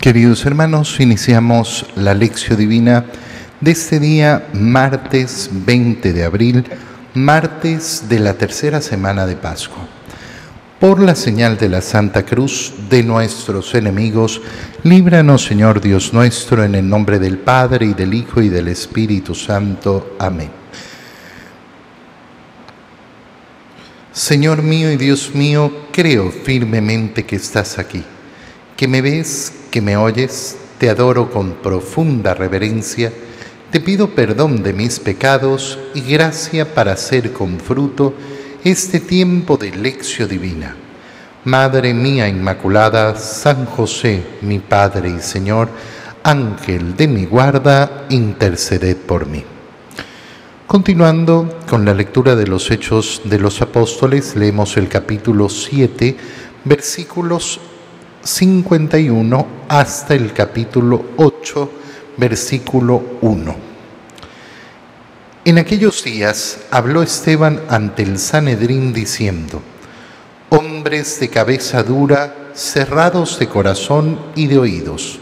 Queridos hermanos, iniciamos la lección divina de este día, martes 20 de abril, martes de la tercera semana de Pascua. Por la señal de la Santa Cruz de nuestros enemigos, líbranos Señor Dios nuestro, en el nombre del Padre y del Hijo y del Espíritu Santo. Amén. Señor mío y Dios mío, creo firmemente que estás aquí, que me ves, que me oyes, te adoro con profunda reverencia, te pido perdón de mis pecados y gracia para hacer con fruto este tiempo de lección divina. Madre mía Inmaculada, San José, mi Padre y Señor, Ángel de mi guarda, interceded por mí. Continuando con la lectura de los Hechos de los Apóstoles, leemos el capítulo 7, versículos 51 hasta el capítulo 8, versículo 1. En aquellos días habló Esteban ante el Sanedrín diciendo, Hombres de cabeza dura, cerrados de corazón y de oídos,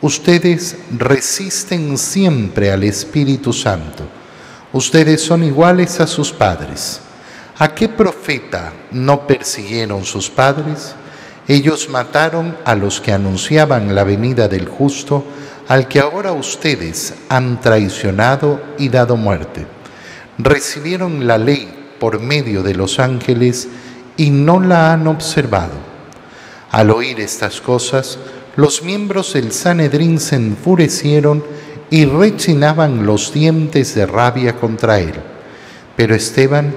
ustedes resisten siempre al Espíritu Santo, ustedes son iguales a sus padres. ¿A qué profeta no persiguieron sus padres? Ellos mataron a los que anunciaban la venida del justo, al que ahora ustedes han traicionado y dado muerte. Recibieron la ley por medio de los ángeles y no la han observado. Al oír estas cosas, los miembros del Sanedrín se enfurecieron y rechinaban los dientes de rabia contra él. Pero Esteban,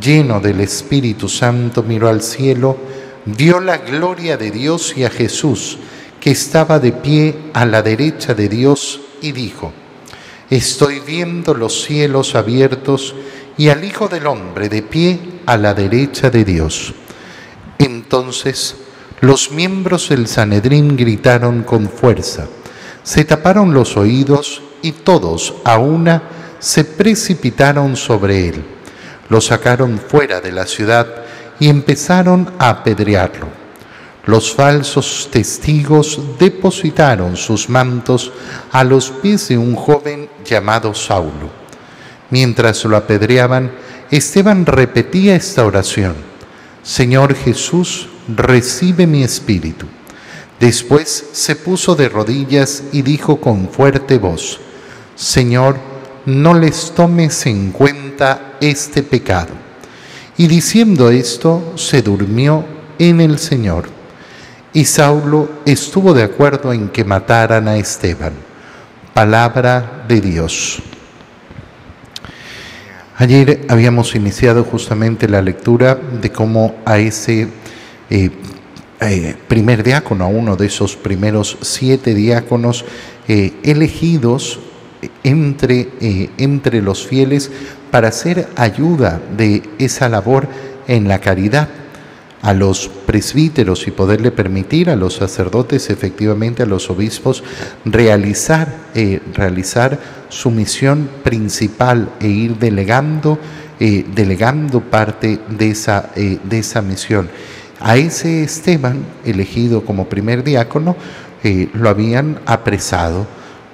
lleno del Espíritu Santo, miró al cielo, vio la gloria de Dios y a Jesús, que estaba de pie a la derecha de Dios, y dijo, Estoy viendo los cielos abiertos y al Hijo del Hombre de pie a la derecha de Dios. Entonces los miembros del Sanedrín gritaron con fuerza, se taparon los oídos y todos a una se precipitaron sobre él. Lo sacaron fuera de la ciudad y empezaron a apedrearlo. Los falsos testigos depositaron sus mantos a los pies de un joven llamado Saulo. Mientras lo apedreaban, Esteban repetía esta oración, Señor Jesús, recibe mi espíritu. Después se puso de rodillas y dijo con fuerte voz, Señor, no les tomes en cuenta este pecado y diciendo esto, se durmió en el Señor. Y Saulo estuvo de acuerdo en que mataran a Esteban. Palabra de Dios. Ayer habíamos iniciado justamente la lectura de cómo a ese eh, eh, primer diácono, a uno de esos primeros siete diáconos eh, elegidos entre, entre los fieles para hacer ayuda de esa labor en la caridad a los presbíteros y poderle permitir a los sacerdotes, efectivamente a los obispos, realizar, eh, realizar su misión principal e ir delegando, eh, delegando parte de esa, eh, de esa misión. A ese Esteban, elegido como primer diácono, lo habían apresado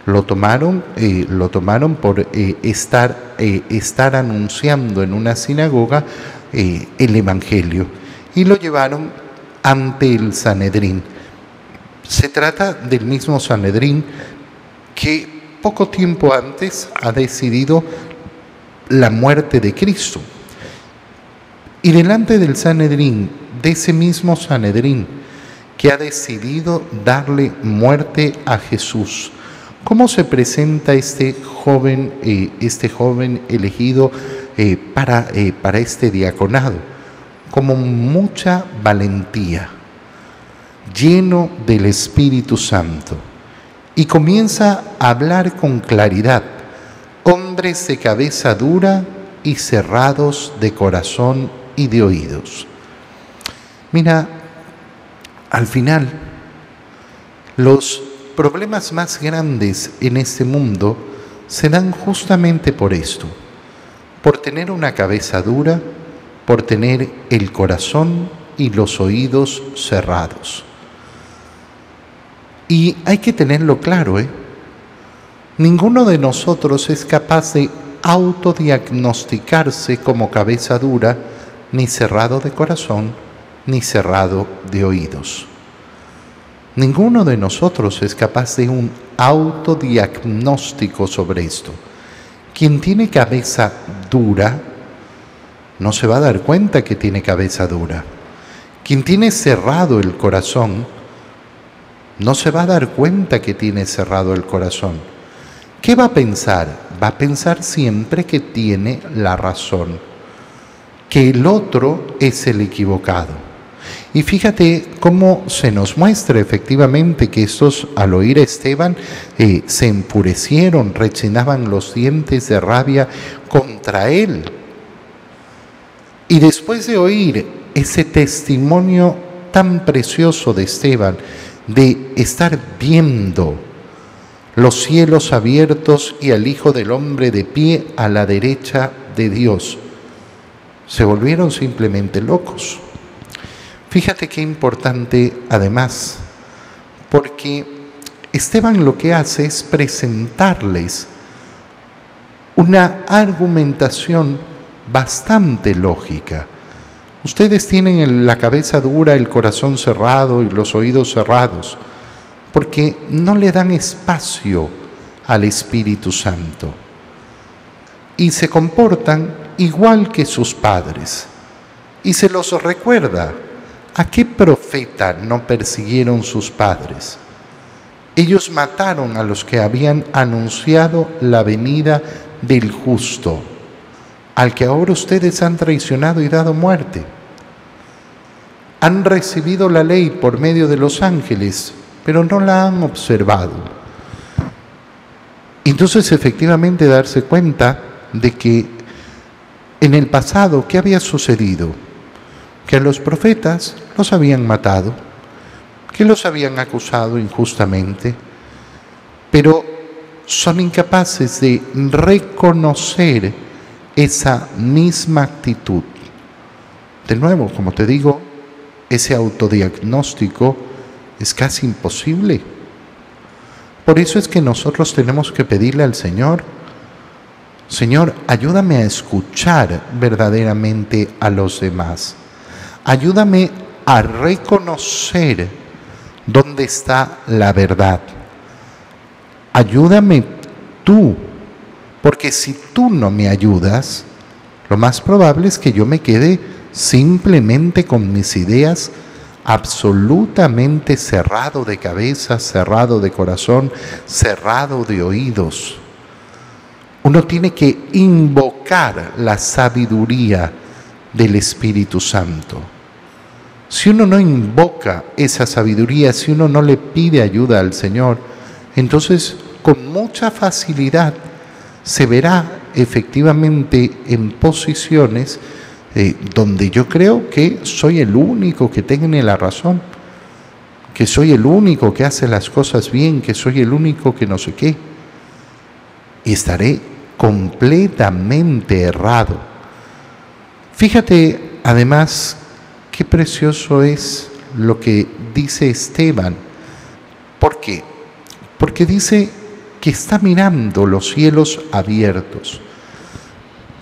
lo tomaron, eh, lo tomaron por eh, estar, eh, estar anunciando en una sinagoga el Evangelio y lo llevaron ante el Sanedrín. Se trata del mismo Sanedrín que poco tiempo antes ha decidido la muerte de Cristo. Y delante del Sanedrín, de ese mismo Sanedrín, que ha decidido darle muerte a Jesús, ¿Cómo se presenta este joven, eh, este joven elegido eh, para, eh, para este diaconado? Como mucha valentía, lleno del Espíritu Santo, y comienza a hablar con claridad. Hombres de cabeza dura y cerrados de corazón y de oídos. Mira, al final, los problemas más grandes en este mundo se dan justamente por esto, por tener una cabeza dura, por tener el corazón y los oídos cerrados. Y hay que tenerlo claro, ¿eh? Ninguno de nosotros es capaz de autodiagnosticarse como cabeza dura, ni cerrado de corazón, ni cerrado de oídos. Ninguno de nosotros es capaz de un autodiagnóstico sobre esto. Quien tiene cabeza dura no se va a dar cuenta que tiene cabeza dura. Quien tiene cerrado el corazón no se va a dar cuenta que tiene cerrado el corazón. ¿Qué va a pensar? Va a pensar siempre que tiene la razón, que el otro es el equivocado. Y fíjate cómo se nos muestra efectivamente que estos al oír a Esteban eh, se enfurecieron, rechinaban los dientes de rabia contra él. Y después de oír ese testimonio tan precioso de Esteban, de estar viendo los cielos abiertos y al Hijo del Hombre de pie a la derecha de Dios, se volvieron simplemente locos. Fíjate qué importante además, porque Esteban lo que hace es presentarles una argumentación bastante lógica. Ustedes tienen la cabeza dura, el corazón cerrado y los oídos cerrados, porque no le dan espacio al Espíritu Santo. Y se comportan igual que sus padres. Y se los recuerda ¿A qué profeta no persiguieron sus padres? Ellos mataron a los que habían anunciado la venida del justo, al que ahora ustedes han traicionado y dado muerte. Han recibido la ley por medio de los ángeles, pero no la han observado. Entonces efectivamente darse cuenta de que en el pasado, ¿qué había sucedido? Que los profetas los habían matado, que los habían acusado injustamente, pero son incapaces de reconocer esa misma actitud. De nuevo, como te digo, ese autodiagnóstico es casi imposible. Por eso es que nosotros tenemos que pedirle al Señor, Señor, ayúdame a escuchar verdaderamente a los demás. Ayúdame a reconocer dónde está la verdad. Ayúdame tú, porque si tú no me ayudas, lo más probable es que yo me quede simplemente con mis ideas absolutamente cerrado de cabeza, cerrado de corazón, cerrado de oídos. Uno tiene que invocar la sabiduría del Espíritu Santo. Si uno no invoca esa sabiduría, si uno no le pide ayuda al Señor, entonces con mucha facilidad se verá efectivamente en posiciones eh, donde yo creo que soy el único que tiene la razón, que soy el único que hace las cosas bien, que soy el único que no sé qué. Y estaré completamente errado. Fíjate además Qué precioso es lo que dice Esteban. ¿Por qué? Porque dice que está mirando los cielos abiertos.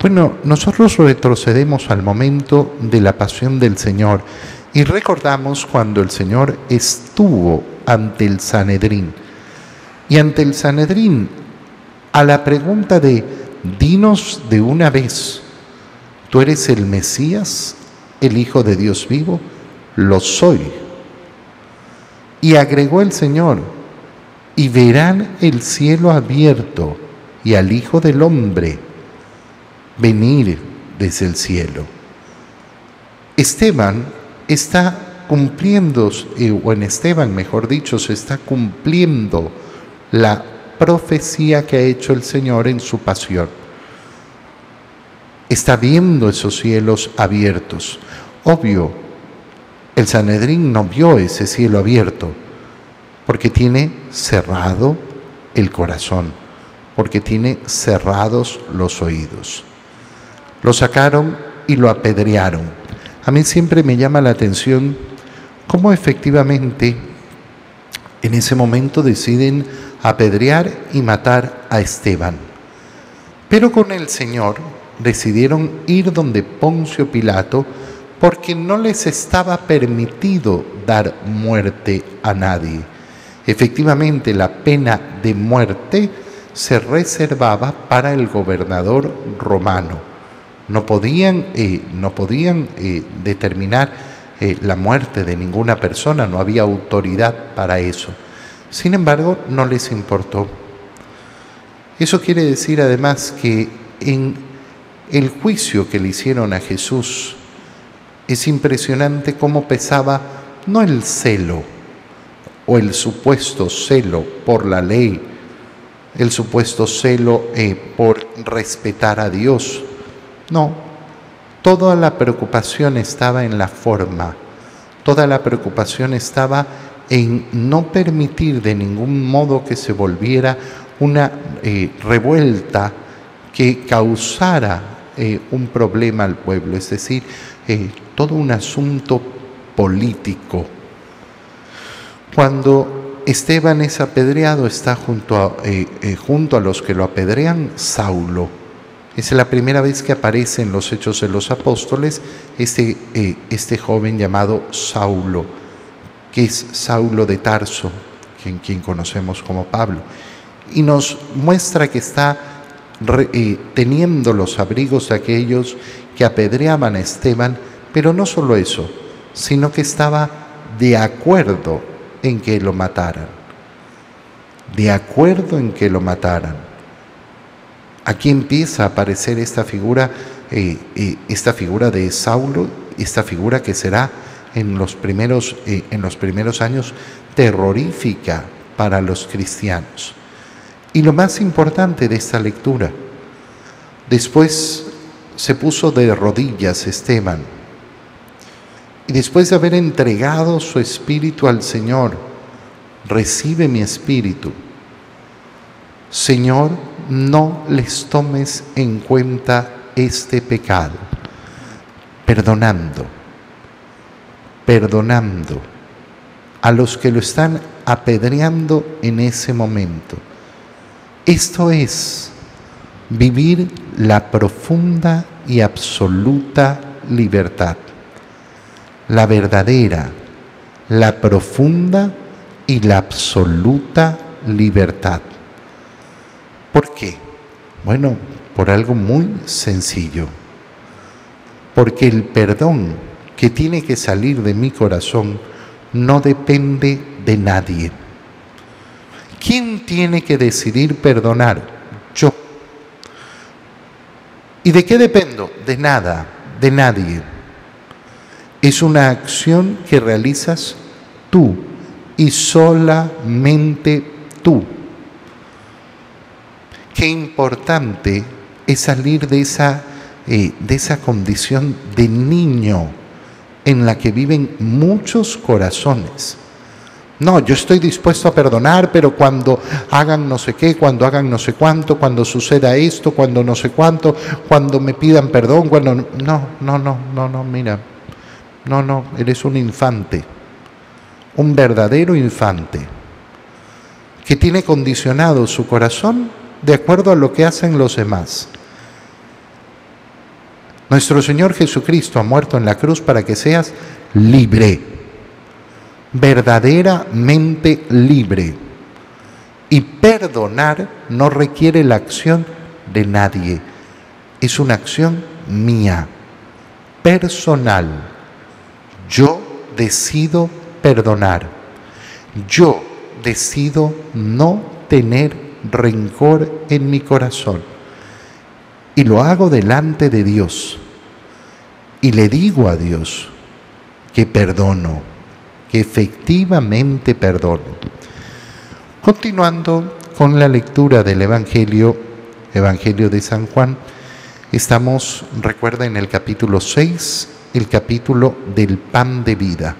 Bueno, nosotros retrocedemos al momento de la pasión del Señor y recordamos cuando el Señor estuvo ante el Sanedrín. Y ante el Sanedrín, a la pregunta de, dinos de una vez, ¿tú eres el Mesías? El Hijo de Dios vivo? Lo soy. Y agregó el Señor, y verán el cielo abierto y al Hijo del Hombre venir desde el cielo. Esteban está cumpliendo, eh, o en Esteban mejor dicho, se está cumpliendo la profecía que ha hecho el Señor en su pasión. Está viendo esos cielos abiertos. Obvio, el Sanedrín no vio ese cielo abierto porque tiene cerrado el corazón, porque tiene cerrados los oídos. Lo sacaron y lo apedrearon. A mí siempre me llama la atención cómo efectivamente En ese momento deciden apedrear y matar a Esteban. Pero con el Señor decidieron ir donde Poncio Pilato porque no les estaba permitido dar muerte a nadie. Efectivamente, la pena de muerte se reservaba para el gobernador romano. No podían, eh, no podían eh, determinar eh, la muerte de ninguna persona, no había autoridad para eso. Sin embargo, no les importó. Eso quiere decir además que en el juicio que le hicieron a Jesús es impresionante cómo pesaba no el celo o el supuesto celo por la ley, el supuesto celo eh, por respetar a Dios. No, toda la preocupación estaba en la forma, toda la preocupación estaba en no permitir de ningún modo que se volviera una eh, revuelta que causara eh, un problema al pueblo, es decir, todo un asunto político. Cuando Esteban es apedreado, está junto a, eh, eh, junto a los que lo apedrean Saulo. Es la primera vez que aparece en los Hechos de los Apóstoles este, eh, este joven llamado Saulo, que es Saulo de Tarso, quien, quien conocemos como Pablo. Y nos muestra que está teniendo los abrigos de aquellos que apedreaban a Esteban, pero no solo eso, sino que estaba de acuerdo en que lo mataran. De acuerdo en que lo mataran. Aquí empieza a aparecer esta figura, eh, eh, esta figura de Saulo, esta figura que será en los primeros, eh, en los primeros años terrorífica para los cristianos. Y lo más importante de esta lectura, después se puso de rodillas Esteban y después de haber entregado su espíritu al Señor, recibe mi espíritu. Señor, no les tomes en cuenta este pecado, perdonando, perdonando a los que lo están apedreando en ese momento. Esto es vivir la profunda y absoluta libertad la verdadera, la profunda y la absoluta libertad. ¿Por qué? Bueno, por algo muy sencillo. Porque el perdón que tiene que salir de mi corazón no depende de nadie. ¿Quién tiene que decidir perdonar? Yo. ¿Y de qué dependo? De nada, de nadie es una acción que realizas tú y solamente tú. Qué importante es salir de esa, eh, de esa condición de niño en la que viven muchos corazones. No, yo estoy dispuesto a perdonar, pero cuando hagan no sé qué, cuando hagan no sé cuánto, cuando suceda esto, cuando no sé cuánto, cuando me pidan perdón, cuando... No, no, no, no, no, mira, no, no, eres un infante, un verdadero infante, que tiene condicionado su corazón de acuerdo a lo que hacen los demás. Nuestro Señor Jesucristo ha muerto en la cruz para que seas libre, verdaderamente libre. Y perdonar no requiere la acción de nadie, es una acción mía, personal yo decido perdonar. Yo decido no tener rencor en mi corazón. Y lo hago delante de Dios. Y le digo a Dios que perdono, que efectivamente perdono. Continuando con la lectura del Evangelio, Evangelio de San Juan, estamos, recuerda, en el capítulo 6 el capítulo del pan de vida,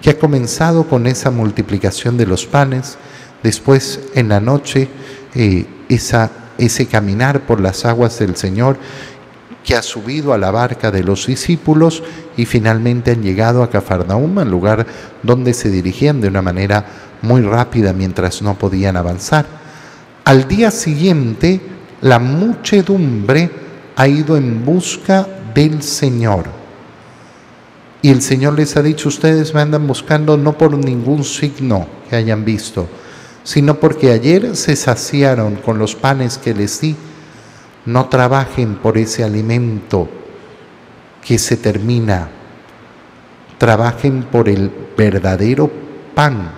que ha comenzado con esa multiplicación de los panes, después en la noche eh, ese caminar por las aguas del Señor, que ha subido a la barca de los discípulos y finalmente han llegado a Cafarnaum, al lugar donde se dirigían de una manera muy rápida mientras no podían avanzar. Al día siguiente, la muchedumbre ha ido en busca del Señor. Y el Señor les ha dicho, ustedes me andan buscando no por ningún signo que hayan visto, sino porque ayer se saciaron con los panes que les di. No trabajen por ese alimento que se termina. Trabajen por el verdadero pan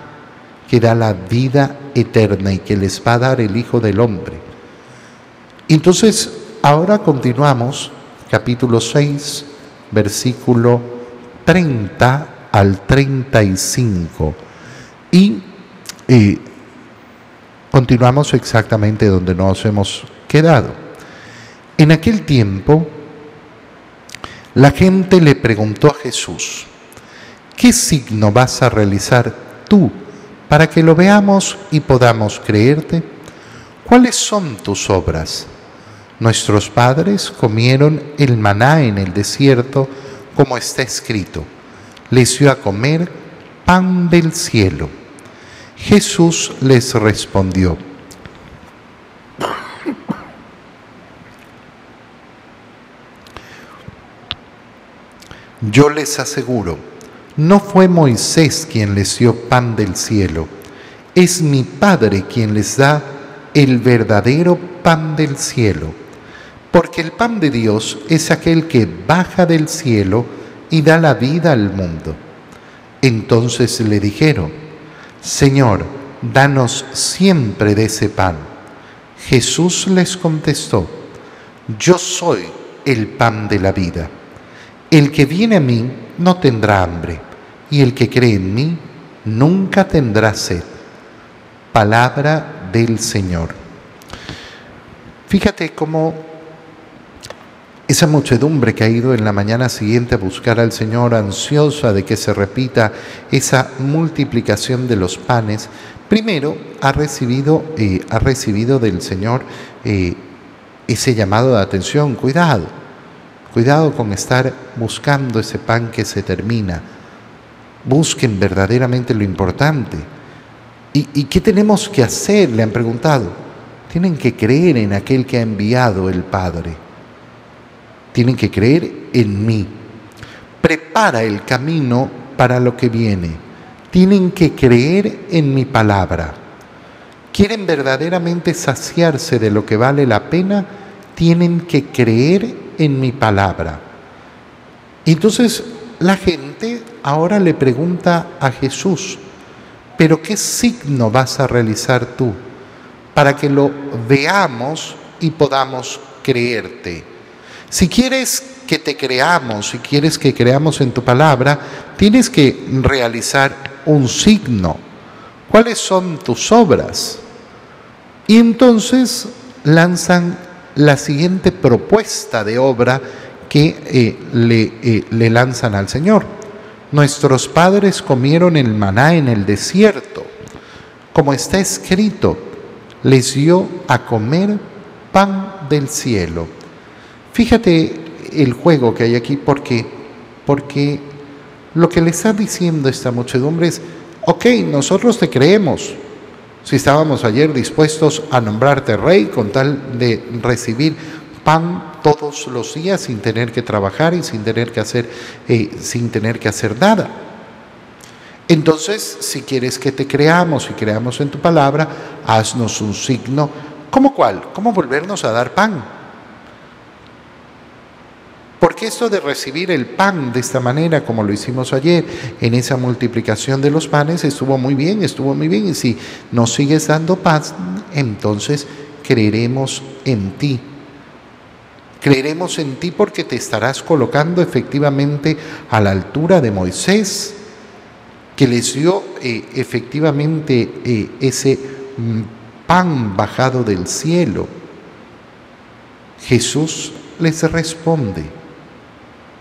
que da la vida eterna y que les va a dar el Hijo del Hombre. Entonces, ahora continuamos, capítulo 6, versículo 30 al 35. Y eh, continuamos exactamente donde nos hemos quedado. En aquel tiempo, la gente le preguntó a Jesús, ¿qué signo vas a realizar tú para que lo veamos y podamos creerte? ¿Cuáles son tus obras? Nuestros padres comieron el maná en el desierto, como está escrito. Les dio a comer pan del cielo. Jesús les respondió, Yo les aseguro, no fue Moisés quien les dio pan del cielo, es mi Padre quien les da el verdadero pan del cielo, porque el pan de Dios es aquel que baja del cielo y da la vida al mundo. Entonces le dijeron, Señor, danos siempre de ese pan. Jesús les contestó, Yo soy el pan de la vida. El que viene a mí no tendrá hambre, y el que cree en mí nunca tendrá sed. Palabra del Señor. Fíjate cómo esa muchedumbre que ha ido en la mañana siguiente a buscar al Señor, ansiosa de que se repita esa multiplicación de los panes, primero ha recibido, eh, ha recibido del Señor eh, ese llamado de atención, cuidado, Cuidado con estar buscando ese pan que se termina. Busquen verdaderamente lo importante. ¿Y, qué tenemos que hacer? Le han preguntado. Tienen que creer en aquel que ha enviado el Padre. Tienen que creer en mí. Prepara el camino para lo que viene. Tienen que creer en mi palabra. ¿Quieren verdaderamente saciarse de lo que vale la pena? Tienen que creer en mi palabra. Entonces la gente ahora le pregunta a Jesús, pero ¿qué signo vas a realizar tú para que lo veamos y podamos creerte? Si quieres que te creamos, si quieres que creamos en tu palabra, tienes que realizar un signo. ¿Cuáles son tus obras? Y entonces lanzan la siguiente propuesta de obra que eh, le, eh, le lanzan al Señor. Nuestros padres comieron el maná en el desierto. Como está escrito, les dio a comer pan del cielo. Fíjate el juego que hay aquí porque, porque lo que le está diciendo esta muchedumbre es, ok, nosotros te creemos, si estábamos ayer dispuestos a nombrarte rey con tal de recibir pan todos los días sin tener que trabajar y sin tener que hacer, eh, sin tener que hacer nada. Entonces, si quieres que te creamos y creamos en tu palabra, haznos un signo. ¿Cómo cuál? ¿Cómo volvernos a dar pan? Porque esto de recibir el pan de esta manera, como lo hicimos ayer, en esa multiplicación de los panes, estuvo muy bien, estuvo muy bien. Y si nos sigues dando paz, entonces creeremos en ti. Creeremos en ti porque te estarás colocando efectivamente a la altura de Moisés, que les dio eh, efectivamente eh, ese mm, pan bajado del cielo. Jesús les responde,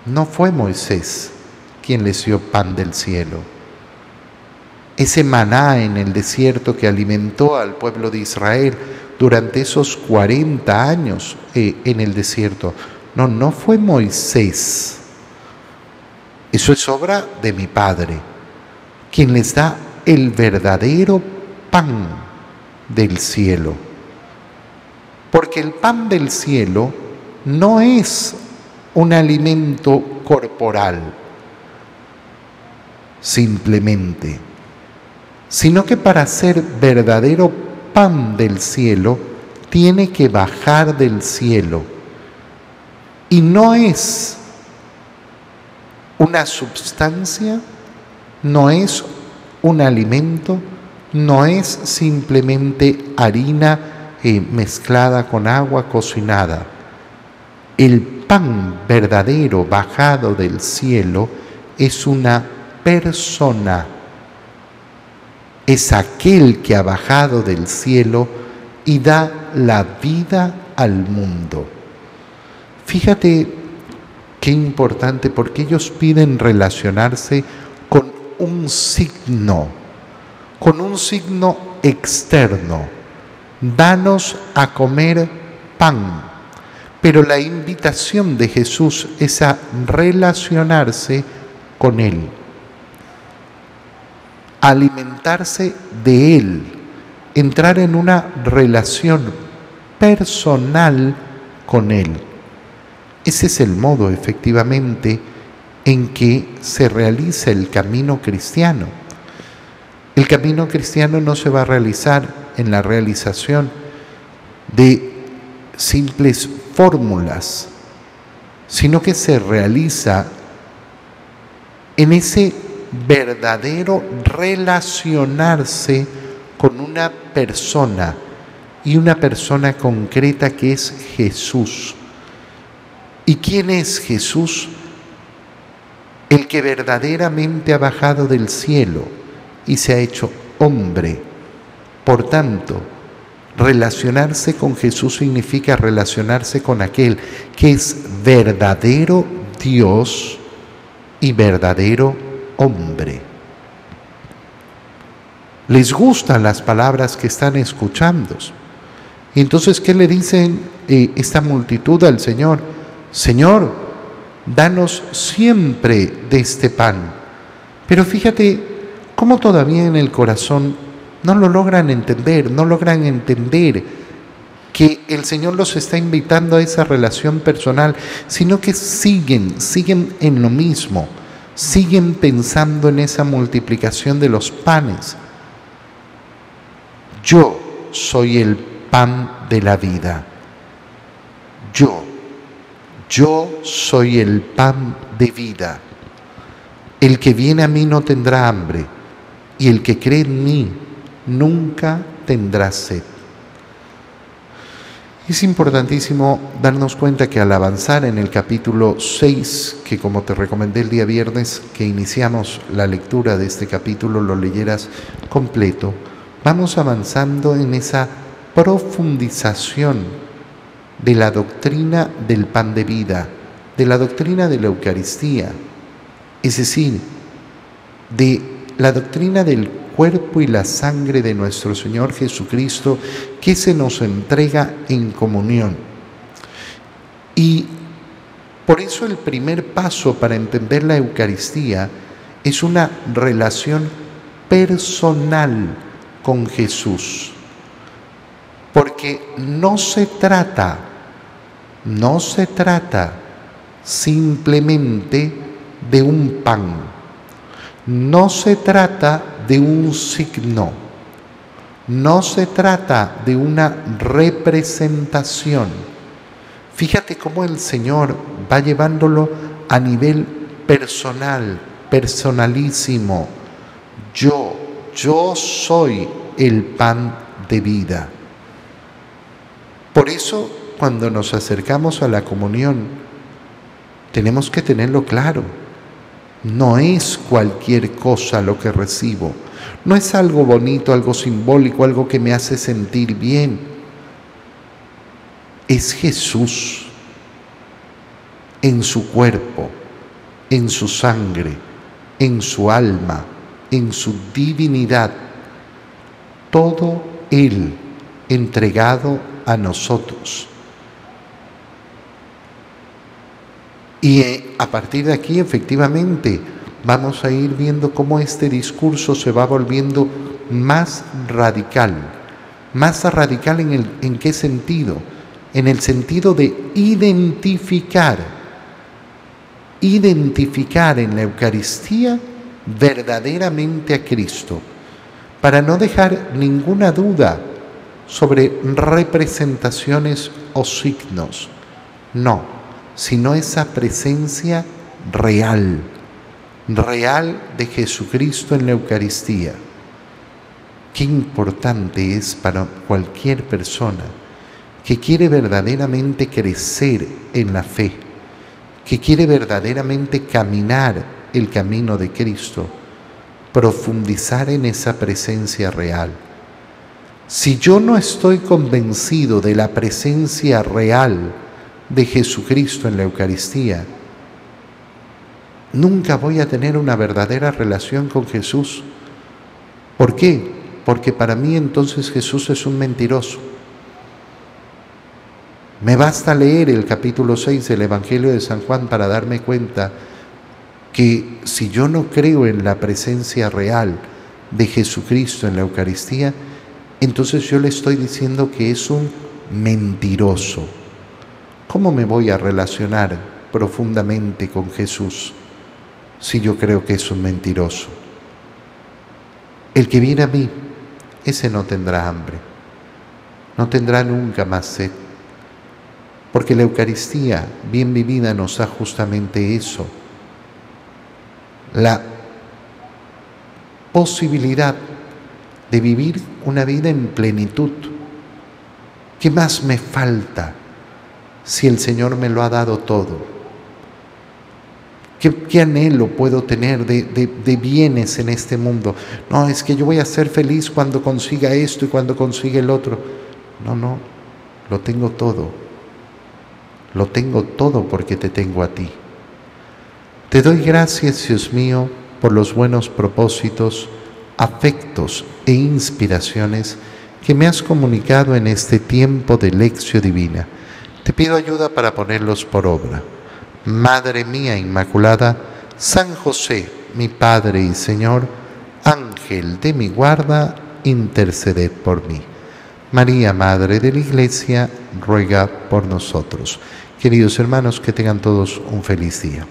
no fue Moisés quien les dio pan del cielo. Ese maná en el desierto que alimentó al pueblo de Israel durante esos 40 años eh, en el desierto. No, no fue Moisés. Eso es obra de mi Padre, quien les da el verdadero pan del cielo. Porque el pan del cielo no es un alimento corporal, simplemente, sino que para ser verdadero pan del cielo, tiene que bajar del cielo. Y no es una sustancia, no es un alimento, no es simplemente harina eh, mezclada con agua cocinada. El pan verdadero bajado del cielo es una persona. Es aquel que ha bajado del cielo y da la vida al mundo. Fíjate qué importante porque ellos piden relacionarse con un signo, con un signo externo. Danos a comer pan. Pero la invitación de Jesús es a relacionarse con Él, alimentarse de Él, entrar en una relación personal con Él. Ese es el modo, efectivamente, en que se realiza el camino cristiano. El camino cristiano no se va a realizar en la realización de simples fórmulas, sino que se realiza en ese verdadero relacionarse con una persona y una persona concreta que es Jesús. ¿Y quién es Jesús? El que verdaderamente ha bajado del cielo y se ha hecho hombre. Por tanto, relacionarse con Jesús significa relacionarse con aquel que es verdadero Dios y verdadero hombre. Les gustan las palabras que están escuchando. Entonces, ¿qué le dicen eh, esta multitud al Señor? Señor, danos siempre de este pan. Pero fíjate cómo todavía en el corazón no lo logran entender, no logran entender que el Señor los está invitando a esa relación personal, sino que siguen, siguen en lo mismo, siguen pensando en esa multiplicación de los panes. Yo soy el pan de la vida. Yo, yo soy el pan de vida. El que viene a mí no tendrá hambre, y el que cree en mí nunca tendrá sed. Es importantísimo darnos cuenta que al avanzar en el capítulo 6, que como te recomendé el día viernes que iniciamos la lectura de este capítulo, lo leyeras completo, vamos avanzando en esa profundización de la doctrina del pan de vida, de la doctrina de la Eucaristía, es decir, de la doctrina del cuerpo y la sangre de nuestro Señor Jesucristo que se nos entrega en comunión. Y por eso el primer paso para entender la Eucaristía es una relación personal con Jesús. Porque no se trata, no se trata simplemente de un pan. No se trata de un signo. No se trata de una representación. Fíjate cómo el Señor va llevándolo a nivel personal, personalísimo. Yo, yo soy el pan de vida. Por eso, cuando nos acercamos a la comunión, tenemos que tenerlo claro no es cualquier cosa lo que recibo. No es algo bonito, algo simbólico, algo que me hace sentir bien. Es Jesús en su cuerpo, en su sangre, en su alma, en su divinidad. Todo Él entregado a nosotros. Y eh, a partir de aquí, efectivamente, vamos a ir viendo cómo este discurso se va volviendo más radical. Más radical en, el, en qué sentido? En el sentido de identificar, identificar en la Eucaristía verdaderamente a Cristo, para no dejar ninguna duda sobre representaciones o signos. No, sino esa presencia real, real de Jesucristo en la Eucaristía. Qué importante es para cualquier persona que quiere verdaderamente crecer en la fe, que quiere verdaderamente caminar el camino de Cristo, profundizar en esa presencia real. Si yo no estoy convencido de la presencia real de Jesucristo en la Eucaristía, nunca voy a tener una verdadera relación con Jesús. ¿Por qué? Porque para mí entonces Jesús es un mentiroso. Me basta leer el capítulo 6 del Evangelio de San Juan para darme cuenta que si yo no creo en la presencia real de Jesucristo en la Eucaristía, entonces yo le estoy diciendo que es un mentiroso. ¿Cómo me voy a relacionar profundamente con Jesús si yo creo que es un mentiroso? El que viene a mí, ese no tendrá hambre, no tendrá nunca más sed, porque la Eucaristía bien vivida nos da justamente eso, la posibilidad de vivir una vida en plenitud. ¿Qué más me falta si el Señor me lo ha dado todo? ¿Qué, anhelo puedo tener de, de, bienes en este mundo? No, es que yo voy a ser feliz cuando consiga esto y cuando consiga el otro. No, no, lo tengo todo. Lo tengo todo porque te tengo a ti. Te doy gracias, Dios mío, por los buenos propósitos, afectos e inspiraciones que me has comunicado en este tiempo de lección divina. Te pido ayuda para ponerlos por obra. Madre mía Inmaculada, San José, mi Padre y Señor, Ángel de mi guarda, interceded por mí. María, Madre de la Iglesia, ruega por nosotros. Queridos hermanos, que tengan todos un feliz día.